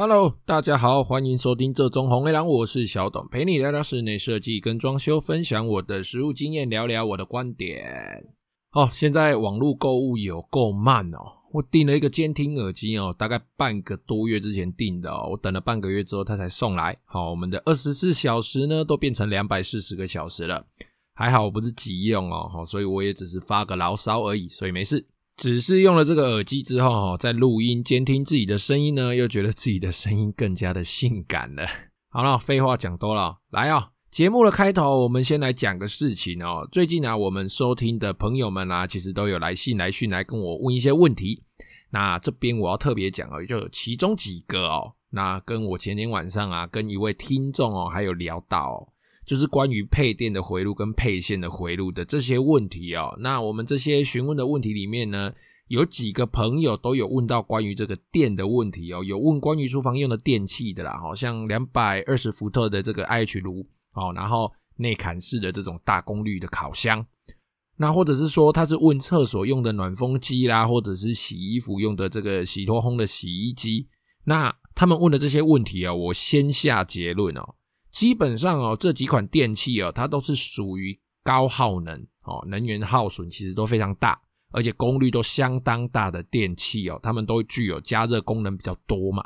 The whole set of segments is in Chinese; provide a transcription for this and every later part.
Hello，大家好，欢迎收听这种红黑狼，我是小董，陪你聊聊室内设计跟装修，分享我的实务经验，聊聊我的观点。哦，现在网络购物有够慢哦，我订了一个监听耳机哦，大概半个多月之前订的哦，我等了半个月之后它才送来。好，我们的二十四小时呢都变成两百四十个小时了，还好我不是急用哦，好，所以我也只是发个牢骚而已，所以没事。只是用了这个耳机之后，哈，在录音监听自己的声音呢，又觉得自己的声音更加的性感了。好了，废话讲多了，来啊，节目的开头，我们先来讲个事情哦。最近啊，我们收听的朋友们啊，其实都有来信来讯来跟我问一些问题。那这边我要特别讲哦，就有其中几个哦，那跟我前天晚上啊，跟一位听众哦，还有聊到。就是关于配电的回路跟配线的回路的这些问题哦。那我们这些询问的问题里面呢，有几个朋友都有问到关于这个电的问题哦，有问关于厨房用的电器的啦，好像两百二十伏特的这个 IH 炉哦，然后内嵌式的这种大功率的烤箱，那或者是说他是问厕所用的暖风机啦，或者是洗衣服用的这个洗脱烘的洗衣机。那他们问的这些问题啊，我先下结论哦。基本上哦，这几款电器哦，它都是属于高耗能哦，能源耗损其实都非常大，而且功率都相当大的电器哦，它们都具有加热功能比较多嘛。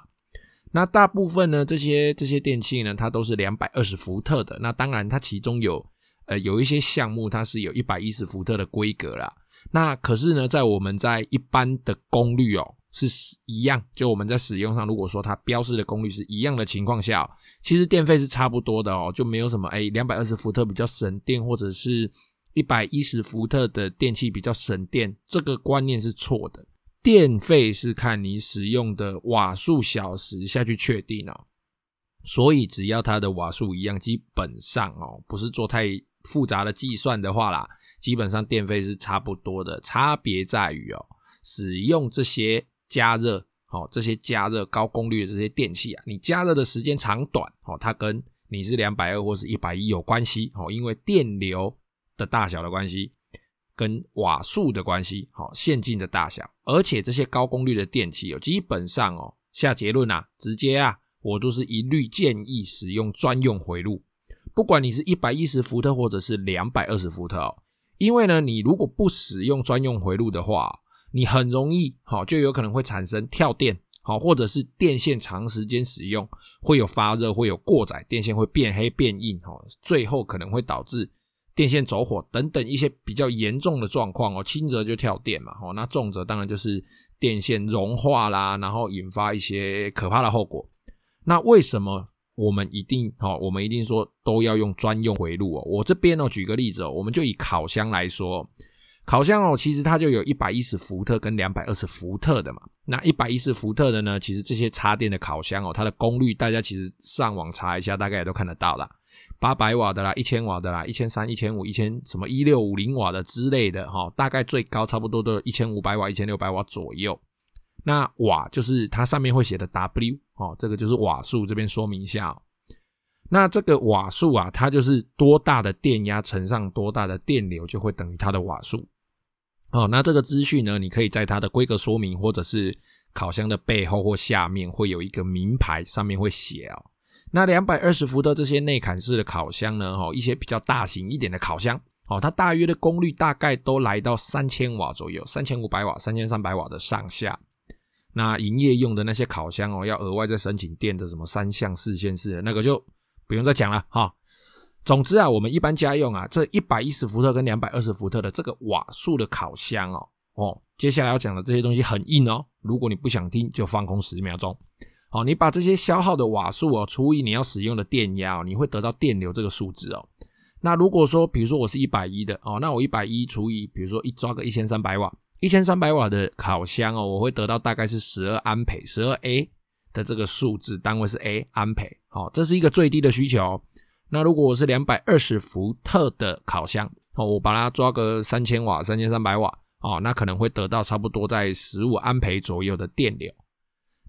那大部分呢，这些这些电器呢，它都是两百二十伏特的。那当然，它其中有呃有一些项目，它是有一百一十伏特的规格啦。那可是呢，在我们在一般的功率哦。是一样，就我们在使用上，如果说它标示的功率是一样的情况下，其实电费是差不多的哦，就没有什么哎，两百二十伏特比较省电，或者是一百一十伏特的电器比较省电，这个观念是错的。电费是看你使用的瓦数小时下去确定哦，所以只要它的瓦数一样，基本上哦，不是做太复杂的计算的话啦，基本上电费是差不多的，差别在于哦，使用这些。加热，好，这些加热高功率的这些电器啊，你加热的时间长短，哦，它跟你是两百二或是一百一有关系，哦，因为电流的大小的关系，跟瓦数的关系，好，线径的大小，而且这些高功率的电器哦，基本上哦，下结论啊，直接啊，我都是一律建议使用专用回路，不管你是一百一十伏特或者是两百二十伏特哦，因为呢，你如果不使用专用回路的话，你很容易，好，就有可能会产生跳电，好，或者是电线长时间使用会有发热，会有过载，电线会变黑变硬，哈，最后可能会导致电线走火等等一些比较严重的状况哦，轻则就跳电嘛，哦，那重则当然就是电线融化啦，然后引发一些可怕的后果。那为什么我们一定，好，我们一定说都要用专用回路哦？我这边哦，举个例子，我们就以烤箱来说。烤箱哦，其实它就有一百一十伏特跟两百二十伏特的嘛。那一百一十伏特的呢，其实这些插电的烤箱哦，它的功率大家其实上网查一下，大概也都看得到啦。八百瓦的啦，一千瓦的啦，一千三、一千五、一千什么一六五零瓦的之类的哈，大概最高差不多都一千五百瓦、一千六百瓦左右。那瓦就是它上面会写的 W 哦，这个就是瓦数，这边说明一下哦。那这个瓦数啊，它就是多大的电压乘上多大的电流，就会等于它的瓦数。哦，那这个资讯呢，你可以在它的规格说明，或者是烤箱的背后或下面会有一个名牌，上面会写哦。那两百二十伏的这些内嵌式的烤箱呢，哦，一些比较大型一点的烤箱，哦，它大约的功率大概都来到三千瓦左右，三千五百瓦、三千三百瓦的上下。那营业用的那些烤箱哦，要额外再申请电的什么三相四线式的那个就不用再讲了哈。总之啊，我们一般家用啊，这一百一十伏特跟两百二十伏特的这个瓦数的烤箱哦，哦，接下来要讲的这些东西很硬哦。如果你不想听，就放空十秒钟。好，你把这些消耗的瓦数哦除以你要使用的电压哦，你会得到电流这个数字哦。那如果说，比如说我是一百一的哦，那我一百一除以，比如说一抓个一千三百瓦，一千三百瓦的烤箱哦，我会得到大概是十二安培，十二 A 的这个数字，单位是 A 安培。好，这是一个最低的需求。那如果我是两百二十伏特的烤箱哦，我把它抓个三千瓦、三千三百瓦哦，那可能会得到差不多在十五安培左右的电流。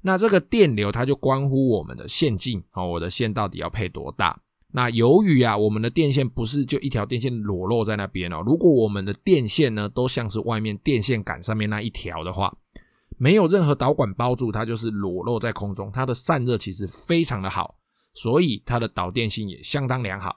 那这个电流它就关乎我们的线径哦，我的线到底要配多大？那由于啊，我们的电线不是就一条电线裸露在那边哦，如果我们的电线呢都像是外面电线杆上面那一条的话，没有任何导管包住，它就是裸露在空中，它的散热其实非常的好，所以它的导电性也相当良好。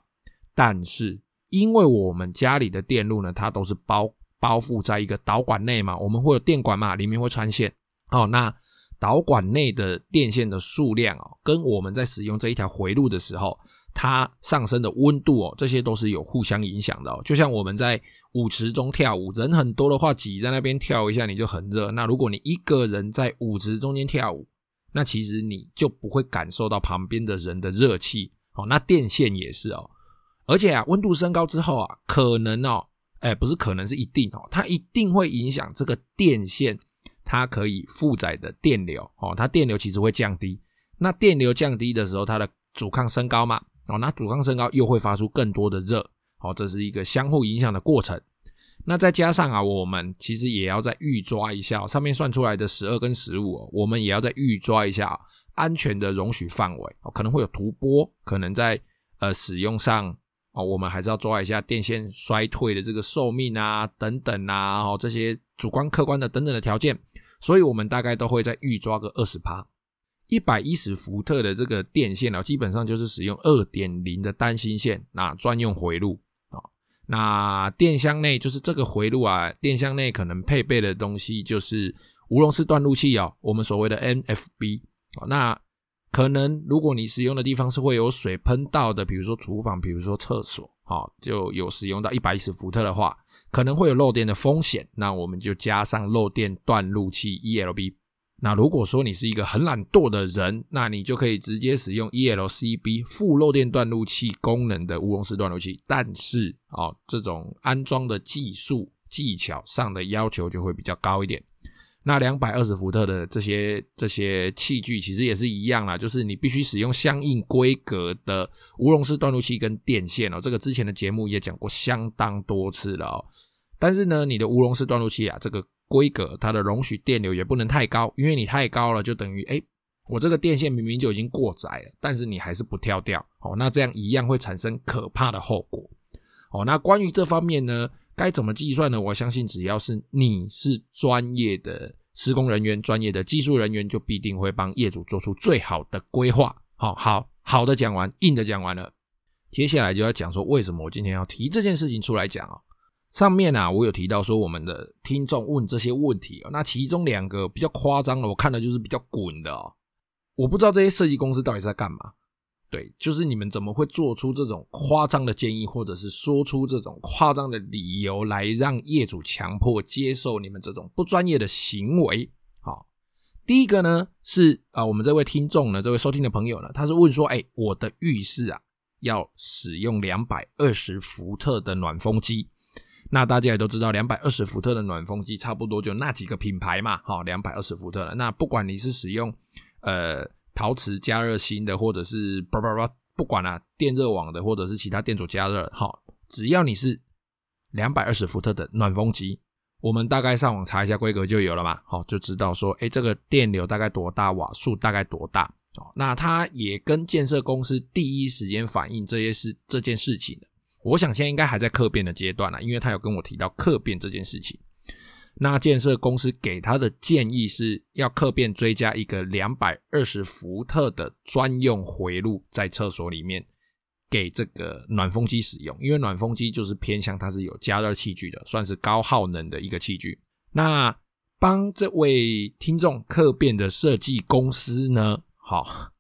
但是因为我们家里的电路呢，它都是包包覆在一个导管内嘛，我们会有电管嘛，里面会穿线。哦，那导管内的电线的数量哦，跟我们在使用这一条回路的时候，它上升的温度哦，这些都是有互相影响的哦。就像我们在舞池中跳舞，人很多的话，挤在那边跳一下，你就很热。那如果你一个人在舞池中间跳舞，那其实你就不会感受到旁边的人的热气哦。那电线也是哦，而且啊，温度升高之后啊，可能哦，哎，不是可能是一定哦，它一定会影响这个电线。它可以负载的电流哦，它电流其实会降低。那电流降低的时候，它的阻抗升高嘛，哦，那阻抗升高又会发出更多的热，哦，这是一个相互影响的过程。那再加上啊，我们其实也要再预抓一下上面算出来的十二跟十五，我们也要再预抓一下安全的容许范围，可能会有突波，可能在呃使用上哦，我们还是要抓一下电线衰退的这个寿命啊，等等啊，哦，这些主观客观的等等的条件。所以我们大概都会再预抓个二十趴，一百一十伏特的这个电线啊，基本上就是使用二点零的单芯线，那专用回路。那电箱内就是这个回路啊，电箱内可能配备的东西就是无熔丝断路器哦，我们所谓的 NFB。那可能如果你使用的地方是会有水喷到的，比如说厨房，比如说厕所，好，就有使用到一百一十伏特的话。可能会有漏电的风险，那我们就加上漏电断路器 ELB。那如果说你是一个很懒惰的人，那你就可以直接使用 ELCB 负漏电断路器功能的无熔丝断路器。但是哦，这种安装的技术技巧上的要求就会比较高一点。那两百二十伏特的这些这些器具其实也是一样啦，就是你必须使用相应规格的无熔式断路器跟电线哦。这个之前的节目也讲过相当多次了哦。但是呢，你的无熔式断路器啊，这个规格它的容许电流也不能太高，因为你太高了就等于哎，我这个电线明明就已经过载了，但是你还是不跳掉哦，那这样一样会产生可怕的后果哦。那关于这方面呢？该怎么计算呢？我相信只要是你是专业的施工人员、专业的技术人员，就必定会帮业主做出最好的规划。好好好的讲完，硬的讲完了，接下来就要讲说为什么我今天要提这件事情出来讲啊。上面啊，我有提到说我们的听众问这些问题啊，那其中两个比较夸张的，我看的就是比较滚的哦。我不知道这些设计公司到底在干嘛。对，就是你们怎么会做出这种夸张的建议，或者是说出这种夸张的理由来让业主强迫接受你们这种不专业的行为？好，第一个呢是啊，我们这位听众呢，这位收听的朋友呢，他是问说，哎，我的浴室啊要使用两百二十伏特的暖风机，那大家也都知道，两百二十伏特的暖风机差不多就那几个品牌嘛，好，两百二十伏特的，那不管你是使用呃。陶瓷加热芯的，或者是叭叭叭，不管、啊，电热网的，或者是其他电阻加热，好，只要你是两百二十伏特的暖风机，我们大概上网查一下规格就有了嘛，好，就知道说，哎，这个电流大概多大，瓦数大概多大，哦，那它也跟建设公司第一时间反映这些事这件事情的，我想现在应该还在客变的阶段了，因为他有跟我提到客变这件事情。那建设公司给他的建议是要客变追加一个两百二十伏特的专用回路在厕所里面给这个暖风机使用，因为暖风机就是偏向它是有加热器具的，算是高耗能的一个器具。那帮这位听众客变的设计公司呢，好。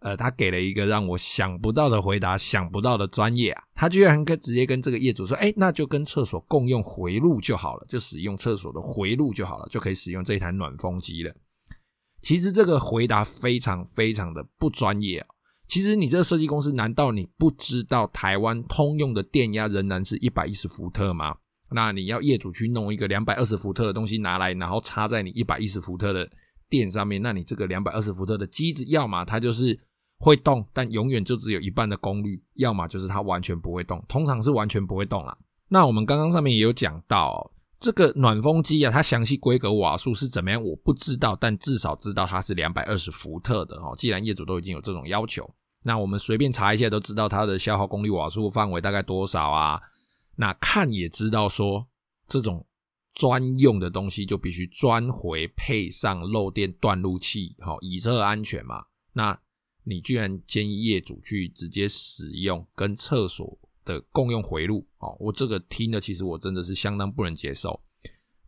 呃，他给了一个让我想不到的回答，想不到的专业啊！他居然跟直接跟这个业主说：“哎，那就跟厕所共用回路就好了，就使用厕所的回路就好了，就可以使用这一台暖风机了。”其实这个回答非常非常的不专业啊！其实你这个设计公司，难道你不知道台湾通用的电压仍然是一百一十伏特吗？那你要业主去弄一个两百二十伏特的东西拿来，然后插在你一百一十伏特的电上面，那你这个两百二十伏特的机子，要么它就是。会动，但永远就只有一半的功率，要么就是它完全不会动，通常是完全不会动啦。那我们刚刚上面也有讲到，这个暖风机啊，它详细规格瓦数是怎么样，我不知道，但至少知道它是两百二十伏特的哦。既然业主都已经有这种要求，那我们随便查一下都知道它的消耗功率瓦数范围大概多少啊？那看也知道说，这种专用的东西就必须专回配上漏电断路器，好，以策安全嘛。那你居然建议业主去直接使用跟厕所的共用回路，哦，我这个听了，其实我真的是相当不能接受。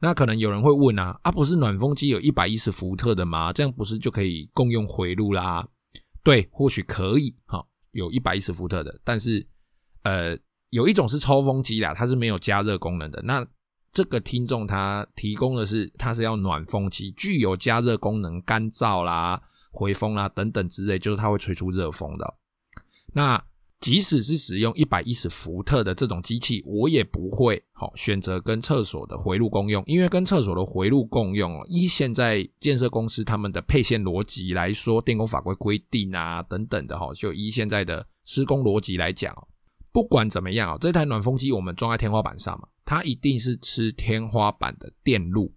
那可能有人会问啊，啊，不是暖风机有一百一十伏特的吗？这样不是就可以共用回路啦？对，或许可以，哈，有一百一十伏特的，但是，呃，有一种是抽风机啦，它是没有加热功能的。那这个听众他提供的是，它是要暖风机，具有加热功能、干燥啦、回风啦等等之类，就是它会吹出热风的。那即使是使用一百一十伏特的这种机器，我也不会好选择跟厕所的回路共用，因为跟厕所的回路共用哦，依现在建设公司他们的配线逻辑来说，电工法规规定啊等等的哈，就依现在的施工逻辑来讲，不管怎么样哦，这台暖风机我们装在天花板上嘛，它一定是吃天花板的电路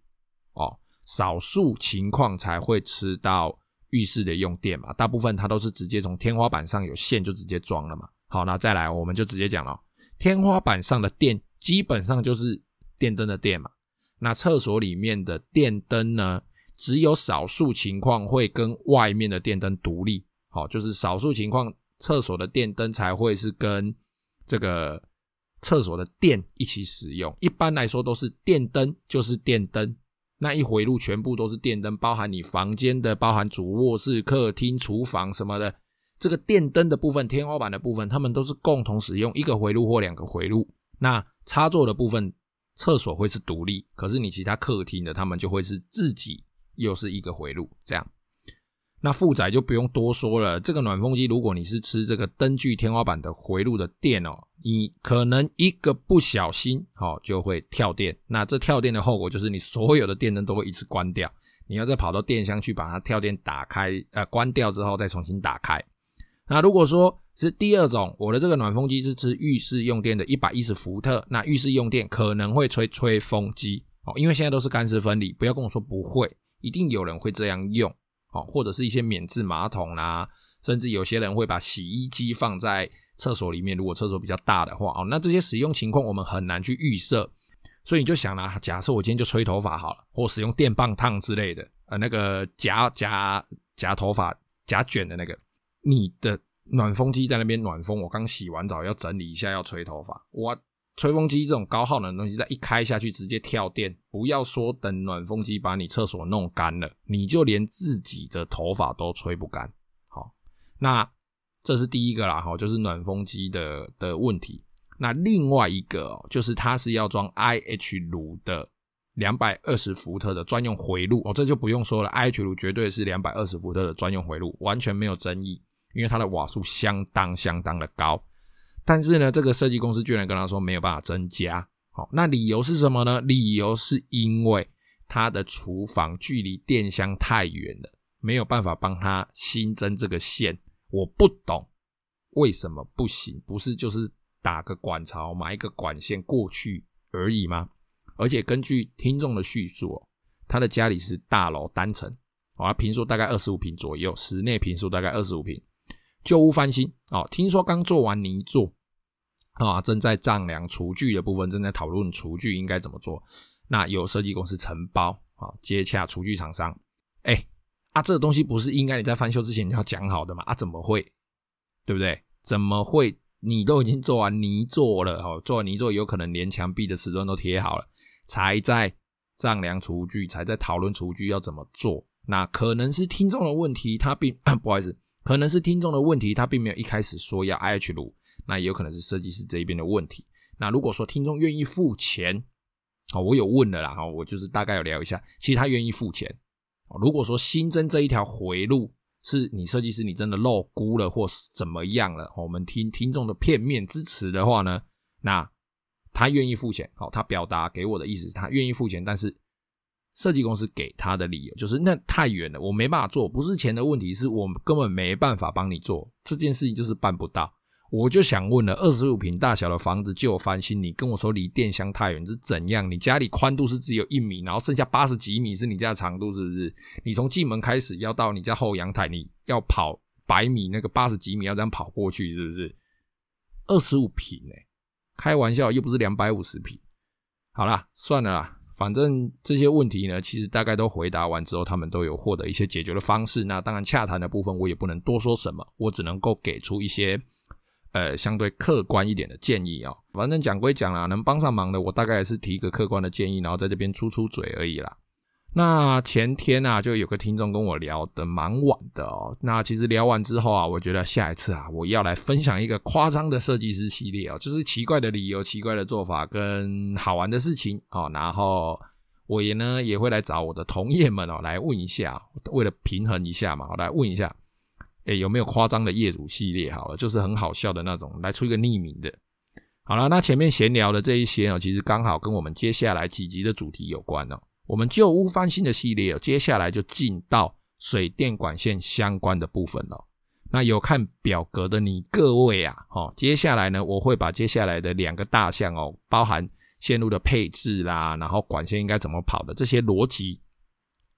哦，少数情况才会吃到浴室的用电嘛，大部分它都是直接从天花板上有线就直接装了嘛。好，那再来，我们就直接讲了。天花板上的电基本上就是电灯的电嘛。那厕所里面的电灯呢，只有少数情况会跟外面的电灯独立。好，就是少数情况，厕所的电灯才会是跟这个厕所的电一起使用。一般来说都是电灯就是电灯，那一回路全部都是电灯，包含你房间的，包含主卧室、客厅、厨房什么的。这个电灯的部分、天花板的部分，他们都是共同使用一个回路或两个回路。那插座的部分，厕所会是独立，可是你其他客厅的，他们就会是自己又是一个回路。这样，那负载就不用多说了。这个暖风机，如果你是吃这个灯具天花板的回路的电哦，你可能一个不小心，哦，就会跳电。那这跳电的后果就是你所有的电灯都会一次关掉，你要再跑到电箱去把它跳电打开，呃，关掉之后再重新打开。那如果说是第二种，我的这个暖风机是吃浴室用电的一百一十伏特，那浴室用电可能会吹吹风机哦，因为现在都是干湿分离，不要跟我说不会，一定有人会这样用哦，或者是一些免治马桶啦，甚至有些人会把洗衣机放在厕所里面，如果厕所比较大的话哦，那这些使用情况我们很难去预设，所以你就想啦，假设我今天就吹头发好了，或使用电棒烫之类的，呃，那个夹夹夹头发夹卷的那个。你的暖风机在那边暖风，我刚洗完澡要整理一下，要吹头发。我吹风机这种高耗能的东西，再一开下去直接跳电，不要说等暖风机把你厕所弄干了，你就连自己的头发都吹不干。好，那这是第一个啦，哈，就是暖风机的的问题。那另外一个就是它是要装 IH 炉的两百二十伏特的专用回路哦，这就不用说了，IH 炉绝对是两百二十伏特的专用回路，完全没有争议。因为它的瓦数相当相当的高，但是呢，这个设计公司居然跟他说没有办法增加。好，那理由是什么呢？理由是因为他的厨房距离电箱太远了，没有办法帮他新增这个线。我不懂为什么不行？不是就是打个管槽，买一个管线过去而已吗？而且根据听众的叙述哦，他的家里是大楼单层，啊，坪数大概二十五坪左右，室内坪数大概二十五坪。旧屋翻新哦，听说刚做完泥作啊，正在丈量厨具的部分，正在讨论厨具应该怎么做。那有设计公司承包啊，接洽厨具厂商。哎、啊，这个东西不是应该你在翻修之前你要讲好的吗？啊，怎么会？对不对？怎么会？你都已经做完泥作了哦，做完泥作有可能连墙壁的瓷砖都贴好了，才在丈量厨具，才在讨论厨具要怎么做。那可能是听众的问题，他并 不好意思。可能是听众的问题，他并没有一开始说要 IH 炉，那也有可能是设计师这一边的问题。那如果说听众愿意付钱，哦，我有问了啦，哈，我就是大概有聊一下，其实他愿意付钱。如果说新增这一条回路是你设计师你真的漏估了或是怎么样了，我们听听众的片面之词的话呢，那他愿意付钱。好，他表达给我的意思他愿意付钱，但是。设计公司给他的理由就是那太远了，我没办法做，不是钱的问题，是我根本没办法帮你做这件事情，就是办不到。我就想问了，二十五平大小的房子就有翻新，你跟我说离电箱太远是怎样？你家里宽度是只有一米，然后剩下八十几米是你家的长度，是不是？你从进门开始要到你家后阳台，你要跑百米，那个八十几米要这样跑过去，是不是？二十五平诶，开玩笑，又不是两百五十平。好啦，算了啦。反正这些问题呢，其实大概都回答完之后，他们都有获得一些解决的方式。那当然，洽谈的部分我也不能多说什么，我只能够给出一些呃相对客观一点的建议哦。反正讲归讲啦，能帮上忙的，我大概也是提一个客观的建议，然后在这边出出嘴而已啦。那前天啊，就有个听众跟我聊得蛮晚的哦。那其实聊完之后啊，我觉得下一次啊，我要来分享一个夸张的设计师系列哦，就是奇怪的理由、奇怪的做法跟好玩的事情哦。然后我也呢也会来找我的同业们哦来问一下，为了平衡一下嘛，我来问一下，诶，有没有夸张的业主系列？好了，就是很好笑的那种，来出一个匿名的。好了，那前面闲聊的这一些哦，其实刚好跟我们接下来几集的主题有关哦。我们旧屋翻新的系列哦，接下来就进到水电管线相关的部分了。那有看表格的你各位啊，齁，接下来呢，我会把接下来的两个大项哦，包含线路的配置啦，然后管线应该怎么跑的这些逻辑，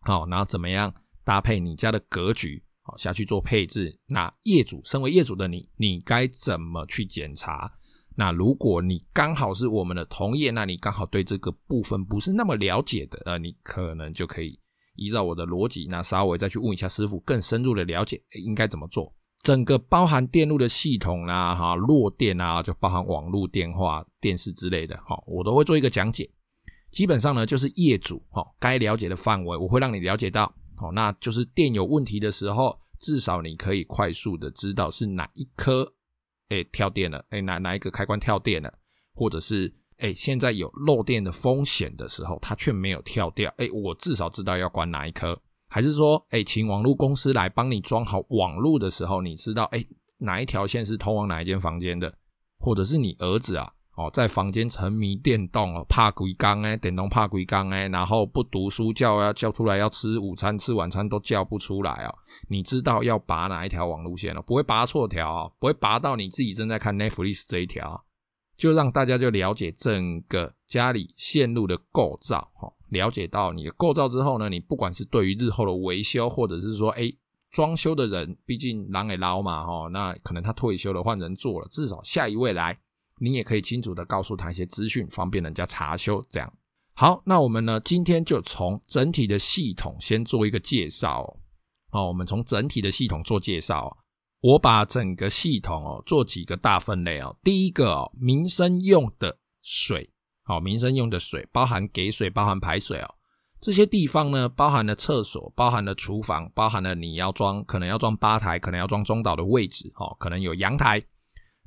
好，然后怎么样搭配你家的格局，好下去做配置。那业主，身为业主的你，你该怎么去检查？那如果你刚好是我们的同业，那你刚好对这个部分不是那么了解的，呃，你可能就可以依照我的逻辑，那稍微再去问一下师傅，更深入的了解应该怎么做。整个包含电路的系统啦，哈，弱电啊，就包含网络、电话、电视之类的，哈，我都会做一个讲解。基本上呢，就是业主哈该了解的范围，我会让你了解到，好，那就是电有问题的时候，至少你可以快速的知道是哪一颗。哎，跳电了！哎，哪哪一个开关跳电了？或者是哎，现在有漏电的风险的时候，它却没有跳掉。哎，我至少知道要关哪一颗。还是说，哎，请网络公司来帮你装好网络的时候，你知道哎，哪一条线是通往哪一间房间的？或者是你儿子啊？哦，在房间沉迷电动哦，怕鬼缸哎，电动怕鬼缸哎，然后不读书叫要叫出来要吃午餐吃晚餐都叫不出来哦。你知道要拔哪一条网路线哦？不会拔错条哦，不会拔到你自己正在看 Netflix 这一条，就让大家就了解整个家里线路的构造哦。了解到你的构造之后呢，你不管是对于日后的维修，或者是说哎装修的人，毕竟人会老嘛哈，那可能他退休了换人做了，至少下一位来。你也可以清楚的告诉他一些资讯，方便人家查修。这样好，那我们呢，今天就从整体的系统先做一个介绍哦。我们从整体的系统做介绍。我把整个系统哦做几个大分类哦。第一个哦，民生用的水，好，民生用的水包含给水，包含排水哦。这些地方呢，包含了厕所，包含了厨房，包含了你要装，可能要装吧台，可能要装中岛的位置哦，可能有阳台。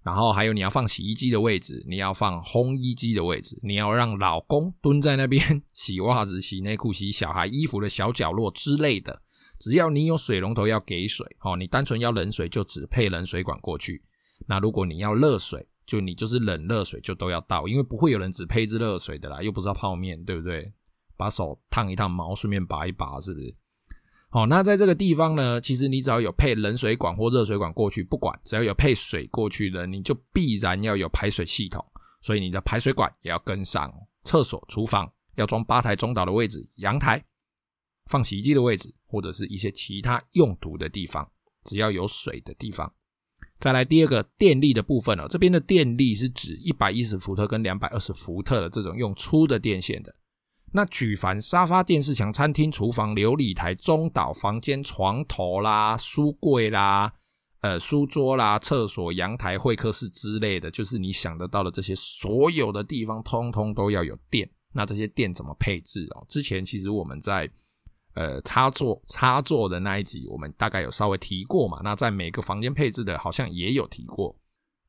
然后还有你要放洗衣机的位置，你要放烘衣机的位置，你要让老公蹲在那边洗袜子、洗内裤、洗小孩衣服的小角落之类的。只要你有水龙头要给水，哦，你单纯要冷水就只配冷水管过去。那如果你要热水，就你就是冷热水就都要倒，因为不会有人只配置热水的啦，又不知道泡面，对不对？把手烫一烫毛，顺便拔一拔，是不是？好，那在这个地方呢，其实你只要有配冷水管或热水管过去，不管只要有配水过去的，你就必然要有排水系统，所以你的排水管也要跟上。厕所、厨房要装吧台中岛的位置，阳台放洗衣机的位置，或者是一些其他用途的地方，只要有水的地方。再来第二个电力的部分哦，这边的电力是指一百一十伏特跟两百二十伏特的这种用粗的电线的。那举凡沙发、电视墙、餐厅、厨房、琉璃台、中岛、房间、床头啦、书柜啦、呃书桌啦、厕所、阳台、会客室之类的，就是你想得到的这些所有的地方，通通都要有电。那这些电怎么配置哦？之前其实我们在呃插座插座的那一集，我们大概有稍微提过嘛。那在每个房间配置的，好像也有提过，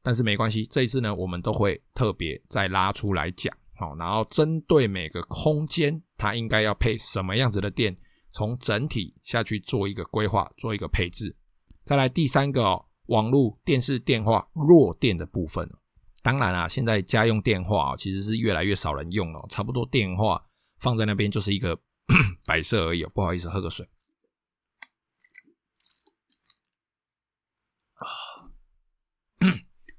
但是没关系，这一次呢，我们都会特别再拉出来讲。好，然后针对每个空间，它应该要配什么样子的电，从整体下去做一个规划，做一个配置。再来第三个哦，网络、电视、电话弱电的部分。当然啊，现在家用电话其实是越来越少人用了，差不多电话放在那边就是一个 摆设而已。不好意思，喝个水。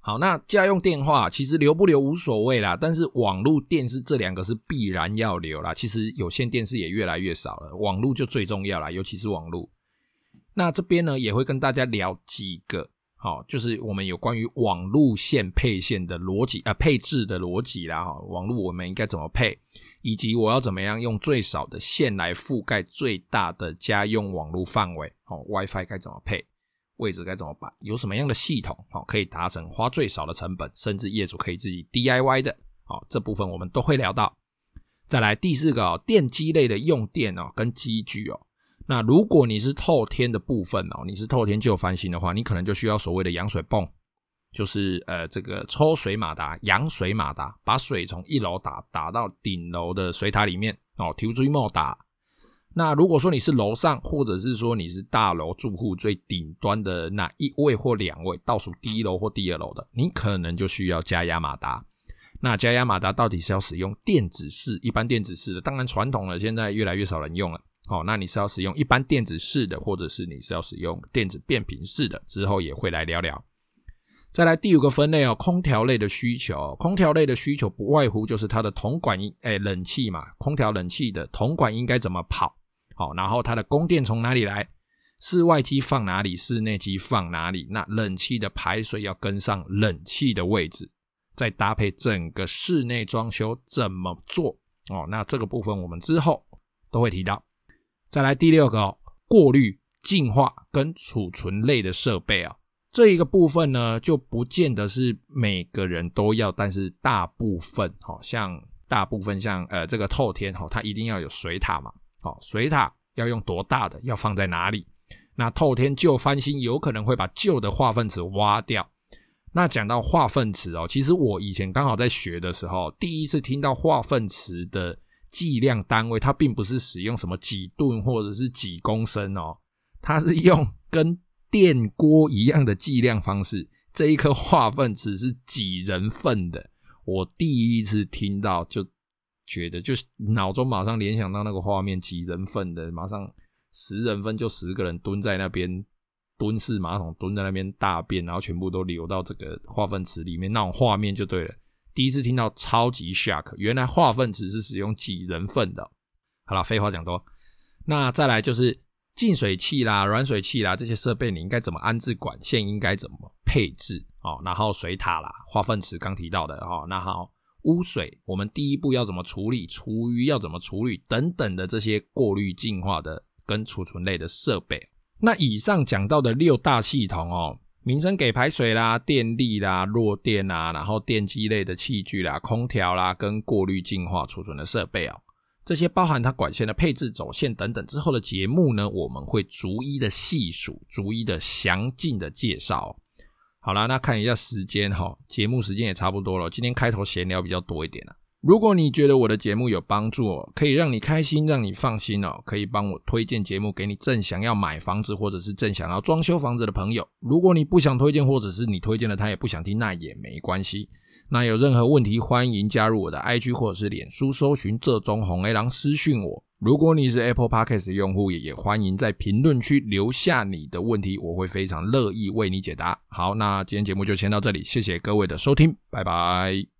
好，那家用电话其实留不留无所谓啦，但是网络、电视这两个是必然要留啦。其实有线电视也越来越少了，网络就最重要啦，尤其是网络。那这边呢也会跟大家聊几个好，就是我们有关于网路线配线的逻辑啊、配置的逻辑啦。哈，网络我们应该怎么配，以及我要怎么样用最少的线来覆盖最大的家用网络范围。好，WiFi 该怎么配，位置该怎么摆，有什么样的系统，好，可以达成花最少的成本，甚至业主可以自己 DIY 的。好，这部分我们都会聊到。再来第四个哦，电机类的用电哦，跟机具哦。那如果你是透天的部分哦，你是透天就翻新的话，你可能就需要所谓的扬水泵，就是呃这个抽水马达、扬水马达，把水从一楼打打到顶楼的水塔里面哦，提水莫打。那如果说你是楼上，或者是说你是大楼住户最顶端的那一位或两位，倒数第一楼或第二楼的，你可能就需要加压马达。那加压马达到底是要使用电子式、一般电子式的？当然传统的现在越来越少人用了。好，那你是要使用一般电子式的，或者是你是要使用电子变频式的？之后也会来聊聊。再来第五个分类哦，空调类的需求。空调类的需求不外乎就是它的铜管，哎，冷气嘛，空调冷气的铜管应该怎么跑？好，然后它的供电从哪里来？室外机放哪里？室内机放哪里？那冷气的排水要跟上冷气的位置。再搭配整个室内装修怎么做哦？那这个部分我们之后都会提到。再来第六个哦，过滤、净化跟储存类的设备啊，这一个部分呢就不见得是每个人都要，但是大部分好像大部分像呃这个透天哈，它一定要有水塔嘛，好，水塔要用多大的，要放在哪里？那透天旧翻新有可能会把旧的化粪池挖掉。那讲到化粪池哦，其实我以前刚好在学的时候，第一次听到化粪池的计量单位，它并不是使用什么几吨或者是几公升哦，它是用跟电锅一样的计量方式。这一颗化粪池是几人份的，我第一次听到就觉得，就是脑中马上联想到那个画面，几人份的，马上十人份就十个人蹲在那边。蹲式马桶蹲在那边大便，然后全部都流到这个化粪池里面，那种画面就对了。第一次听到超级 shock，原来化粪池是使用几人份的。好了，废话讲多，那再来就是净水器啦、软水器啦这些设备，你应该怎么安置管线，应该怎么配置哦？然后水塔啦、化粪池刚提到的哦，那好，污水我们第一步要怎么处理？厨余要怎么处理？等等的这些过滤、净化的跟储存类的设备。那以上讲到的六大系统哦，民生给排水啦、电力啦、弱电啦，然后电机类的器具啦、空调啦，跟过滤、净化、储存的设备哦，这些包含它管线的配置、走线等等。之后的节目呢，我们会逐一的细数，逐一的详尽的介绍。好啦，那看一下时间哈，节目时间也差不多了。今天开头闲聊比较多一点啊。如果你觉得我的节目有帮助哦，可以让你开心，让你放心哦，可以帮我推荐节目给你正想要买房子或者是正想要装修房子的朋友。如果你不想推荐，或者是你推荐了他也不想听，那也没关系。那有任何问题，欢迎加入我的 IG 或者是脸书，搜寻这中红 A 狼私讯我。如果你是 Apple Podcast 的用户，也也欢迎在评论区留下你的问题，我会非常乐意为你解答。好，那今天节目就先到这里，谢谢各位的收听，拜拜。